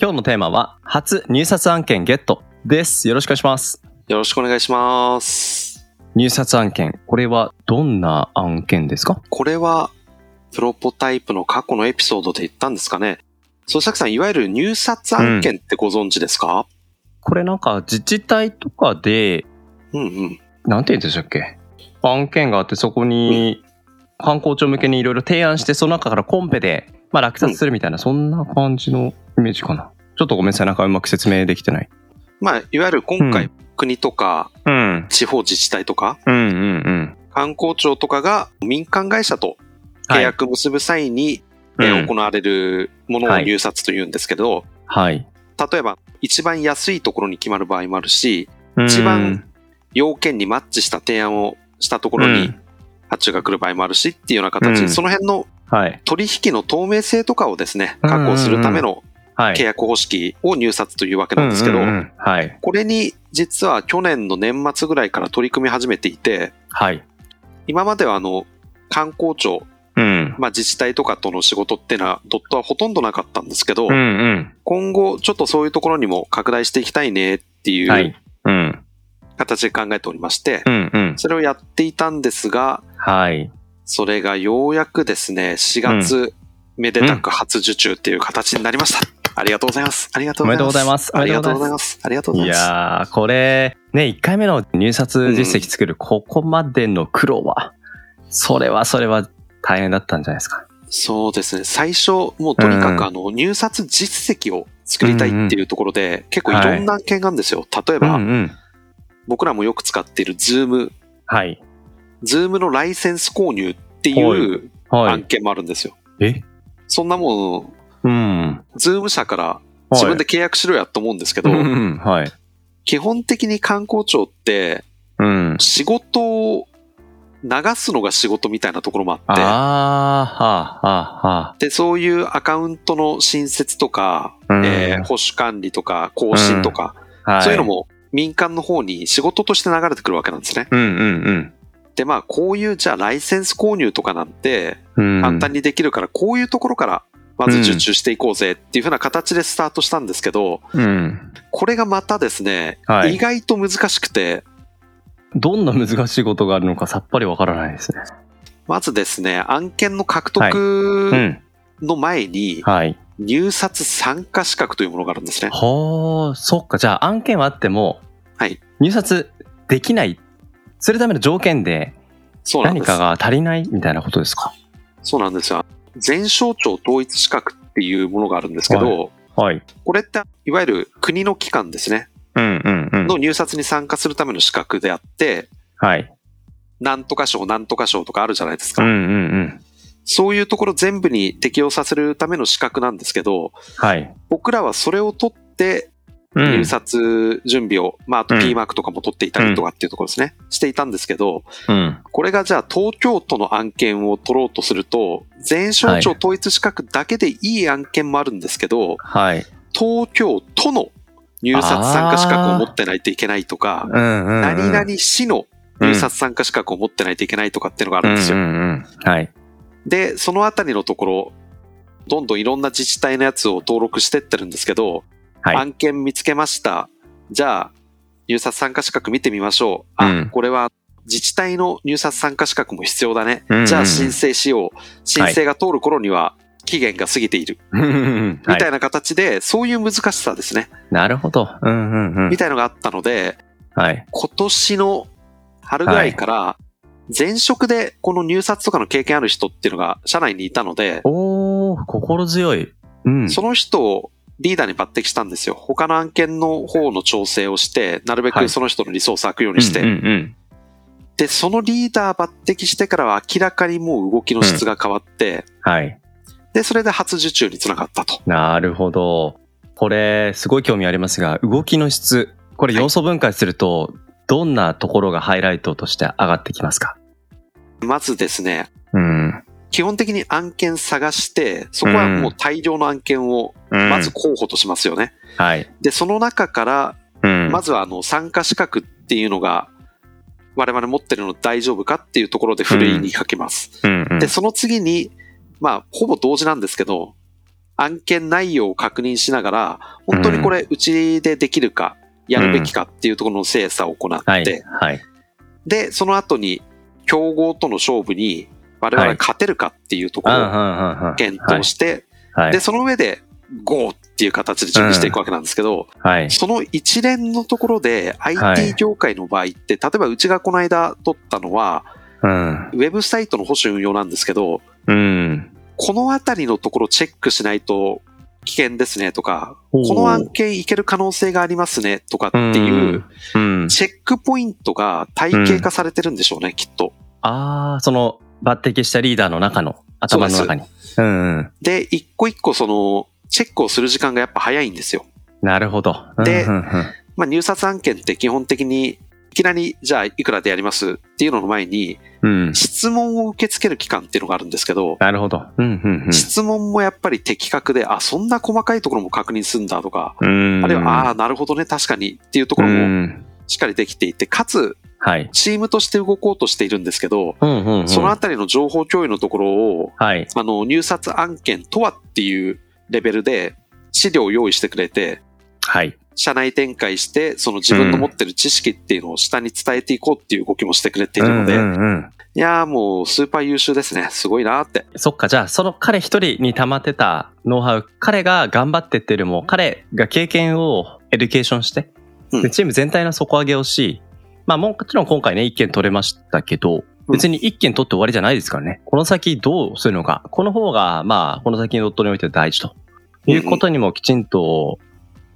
今日のテーマは、初入札案件ゲットです。よろしくお願いします。よろしくお願いします。入札案件、これはどんな案件ですか？これは、プロポタイプの過去のエピソードで言ったんですかね。そう、さきさん、いわゆる入札案件ってご存知ですか、これなんか自治体とかで、うん、うんなんて言うんでしたっけ？案件があってそこに観光庁向けにいろいろ提案して、その中からコンペで、まあ落札するみたいな、そんな感じのイメージかな。ちょっとごめんなさい、なんかうまく説明できてない。まあ、いわゆる今回、うん国とかうん。地方自治体とかうんうんうん。観光庁とかが民間会社と契約結ぶ際に、はいうんえー行われるものを入札というんですけど、はい。例えば一番安いところに決まる場合もあるし、一番要件にマッチした提案をしたところにうん発注が来る場合もあるしっていうような形で、うんその辺のはい。取引の透明性とかをですね、確保するためのはい。契約方式を入札というわけなんですけど。これに実は去年の年末ぐらいから取り組み始めていて、はい。今まではあの、観光庁、うん。まあ自治体とかとの仕事っていうのはドットはほとんどなかったんですけど、うんうん。今後ちょっとそういうところにも拡大していきたいねっていうはい。うん。形で考えておりまして、うんうん。それをやっていたんですが、はい。それがようやくですね、4月、めでたく初受注っていう形になりました。ありがとうございます。ありがとうございます。おめでとうございますありがとうございます。ありがとうございいます。やー、これ、ね、1回目の入札実績作るここまでの苦労は、それはそれは大変だったんじゃないですか。そうですね。最初、もうとにかうんくあの、入札実績を作りたいっていうところで、結構いろんな案件があるんですよ。例えうんば、うん。僕らもよく使っている Zoom、はい。Zoom のライセンス購入ってはいいうはい。案件もあるんですよ。え？そんなもん、うん。Zoom 社から自分で契約しろやと思うんですけど、うんうん。はい。基本的に観光庁ってうん。仕事を流すのが仕事みたいなところもあって、はあ、はあ、はで、そういうアカウントの新設とか、うんえー保守管理とか更新とか、あ。はい。そういうの。も民間の方に仕事として流れてくるわけなんですね。うんうんで、まあ、こういう、じゃあライセンス購入とかなんてうん。うん。簡単にできるから、こういうところからまず受注していこうぜっていう風な形でスタートしたんですけど、うん。これがまたですね、はい意外と難しくて、どんな難しいことがあるのかさっぱりわからないですね。まずですね、案件の獲う得ん。の前に、はい。入札参加資格というものがあるんですね。はあ、そっか。じゃあ案件はあっても、はい。入札できない。するための条件で。何かが足りないみたいなことですか？そうなんですよ。全省庁統一資格っていうものがあるんですけど、はい。これっていわゆる国の機関ですね。うんうんうん。の入札に参加するための資格であって、はい。なんとか賞、なんとか賞とかあるじゃないですか。うんうんうん。そういうところ全部に適用させるための資格なんですけど、はい。僕らはそれを取ってうん入札準備を、まああとうん P マークとかも取っていたりとかっていうところですね、していたんですけど、うん。これがじゃあ東京都の案件を取ろうとすると、全省庁統一資格だけでいい案件もあるんですけど、はい。東京都の入札参加資格を持ってないといけないとか、うんうんうん。何々市の入札参加資格を持ってないといけないとかっていうのがあるんですよ。うんうんうん。はい。で、そのあたりのところ、どんどんいろんな自治体のやつを登録してってるんですけど、はい。案件見つけました。じゃあ、入札参加資格見てみましょう。あ、うんこれは自治体の入札参加資格も必要だね。うんうんじゃあ申請しよう。申請が通る頃には期限が過ぎている。うんうんうんみたいな形で、そういう難しさですね。なるほど。うんうんうんみ。たいのがあったので、はい。今年の春ぐらいから、前職でこの入札とかの経験ある人っていうのが社内にいたので、おー、心強い。うん。その人をリーダーに抜擢したんですよ。他の案件の方の調整をして、なるべはいくその人のリソースを空くようにして、うんうんで、そのリーダー抜擢してからは明らかにもう動きの質が変わって、はい。で、それで初受注につながったと。なるほど。これ、すごい興味ありますが、動きの質。これ要素分解すると、どんなところがハイライトとして上がってきますか？まずですね、うん。基本的に案件探して、そこはもう大量の案件をまず候補としますよね。はい。で、その中から、うん。まずはあの参加資格っていうのが我々持ってるの大丈夫かっていうところでふるいにかけます。うんうん、で、その次に、まあ、ほぼ同時なんですけど、案件内容を確認しながら、本当にこれ、うちでできるか、やるべきかっていうところの精査を行って、はい。はい。で、その後に、競合との勝負に、我々が勝てるかっていうところを検討して、はい。で、その上で、GO っていう形で準備していくわけなんですけど、はい。その一連のところではい IT 業界の場合って、例えばうちがこの間取ったのは、うん。ウェブサイトの保守運用なんですけど、うん。このあたりのところチェックしないと危険ですねとか、この案件いける可能性がありますねとかっていう、うん。チェックポイントが体系化されてるんでしょうね、きっと。ああ、その、抜擢したリーダーの中の、頭の中に。うんうん。で、一個一個その、チェックをする時間がやっぱ早いんですよ。なるほど。でうんうんうんまあ入札案件って基本的に、いきなり、じゃあいくらでやりますっていうのの前に、うん。質問を受け付ける期間っていうのがあるんですけど、なるほど。うんうん質問もやっぱり的確で、あ、そんな細かいところも確認するんだとか、うん。あるいは、あああ、なるほどね、確かにっていうところもしっかりできていて、かつ、はい。チームとして動こうとしているんですけど、うんうんうん。そのあたりの情報共有のところを、はい。あの、入札案件とはっていうレベルで資料を用意してくれて、はい。社内展開して、その自分の持ってる知識っていうのを下に伝えていこうっていう動きもしてくれているので、うんうんうんいやーもうスーパー優秀ですね。すごいなーって。そっか、じゃあ、その彼一人に溜まってたノウハウ、彼が頑張ってっていうよりも、彼が経験をエデュケーションして、うんでチーム全体の底上げをし、まあもちろん今回ね、一件取れましたけど、うん別に一件取って終わりじゃないですからね。この先どうするのか。この方が、まあ、この先の dottにおいて大事ということにもきちんと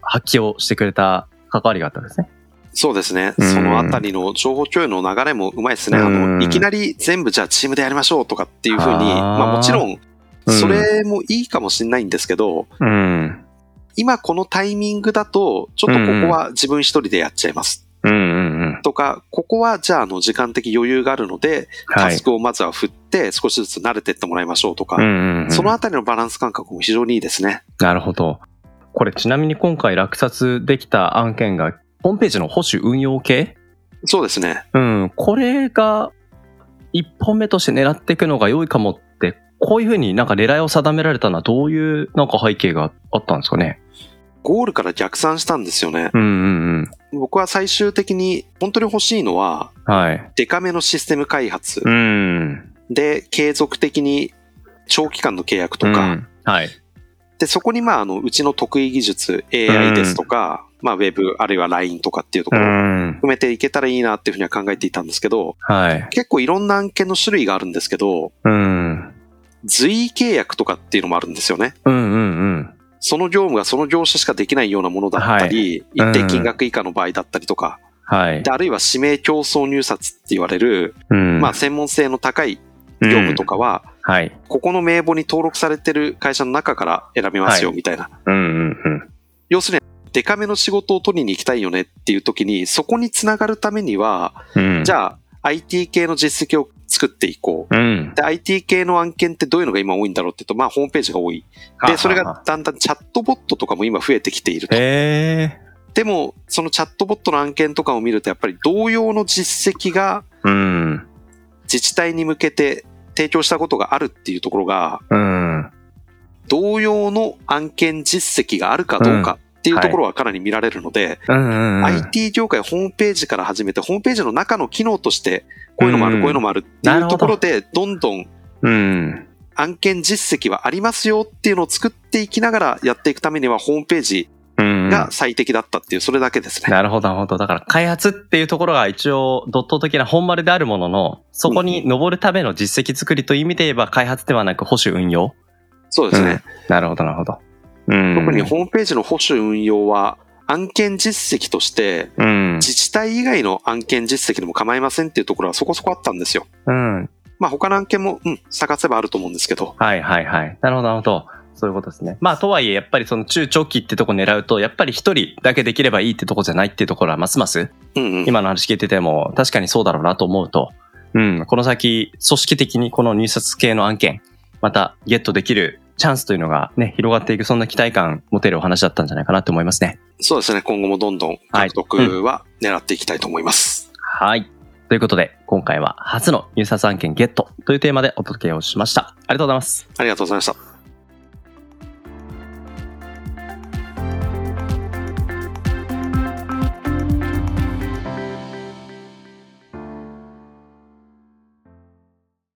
発揮をしてくれた関わりがあったんですね。そうですね。うんそのあたりの情報共有の流れもうまいですね。あうんの、いきなり全部じゃあチームでやりましょうとかっていうふうに、まあもちろんそれもいいかもしれないんですけど、うん。今このタイミングだと、ちょっとここは自分一人でやっちゃいます。うんうんうん。とか、ここはじゃああの時間的余裕があるので、はいタス。クをまずは振って少しずつ慣れてってもらいましょうとか、うんうんうんそのあたりのバランス感覚も非常にいいですね。なるほど。これちなみに今回落札できた案件が、ホームページの保守運用系？そうですね。うん。これが、一本目として狙っていくのが良いかもって、こういうふうになんか狙いを定められたのはどういうなんか背景があったんですかね？ゴールから逆算したんですよね。うんうん僕は最終的に本当に欲しいのは、うん。はい。デカめのシステム開発うん。で継続的に長期間の契約とか、うんはい。で、そこにまあ、あの、うちの得意技術、AI ですとか、まあ、ウェブ、あるいは LINE とかっていうとこうろをん。含めていけたらいいなっていうふうには考えていたんですけど、はい。結構いろんな案件の種類があるんですけど、うん。随意契約とかっていうのもあるんですよね。うんうんうん。その業務がその業者しかできないようなものだったり、はい一定金額以下の場合だったりとか、はいで。あるいは指名競争入札って言われる、うんまあ、専門性の高い業務とかは、はい。ここの名簿に登録されてる会社の中から選びますよ、はみたいな。うんうんうん。要するに、デカめの仕事を取りに行きたいよねっていう時に、そこにつながるためには、うん。じゃあ、IT 系の実績を作っていこう。うん。で、IT 系の案件ってどういうのが今多いんだろうっていうと、まあ、ホームページが多い。で、それがだんだんチャットボットとかも今増えてきていると。でも、そのチャットボットの案件とかを見ると、やっぱり同様の実績がうん。自治体に向けて提供したことがあるっていうところが、うん。同様の案件実績があるかどうかっていうところはかなり見られるので、うんうんうん。IT 業界ホームページから始めて、ホームページの中の機能として、こういうのもある、うんこういうのもあるっていうところで、どんどんうん。案件実績はありますよっていうのを作っていきながらやっていくためには、ホームページうん。が最適だったっていう、それだけですね。なるほど、なるほど。だから、開発っていうところが一応、ドット的な本丸であるものの、そこに登るための実績作りという意味で言えば、開発ではなく保守運用？そうですね。なるほど、なるほど。うん。特にホームページの保守運用は、案件実績として、うん。自治体以外の案件実績でも構いませんっていうところはそこそこあったんですよ。うん。まあ他の案件も、うん、探せばあると思うんですけど。はいはいはい。なるほど、なるほど。そういうことですね。まあ、とはいえ、やっぱりその中長期ってとこ狙うと、やっぱり一人だけできればいいってとこじゃないっていうところは、ますます、うんうん。今の話聞いてても、確かにそうだろうなと思うと、うん、この先、組織的にこの入札系の案件、またゲットできるチャンスというのがね、広がっていく、そんな期待感持てるお話だったんじゃないかなと思いますね。そうですね。今後もどんどん獲得は狙っていきたいと思います。はい。ということで、今回は初の入札案件ゲットというテーマでお届けをしました。ありがとうございます。ありがとうございました。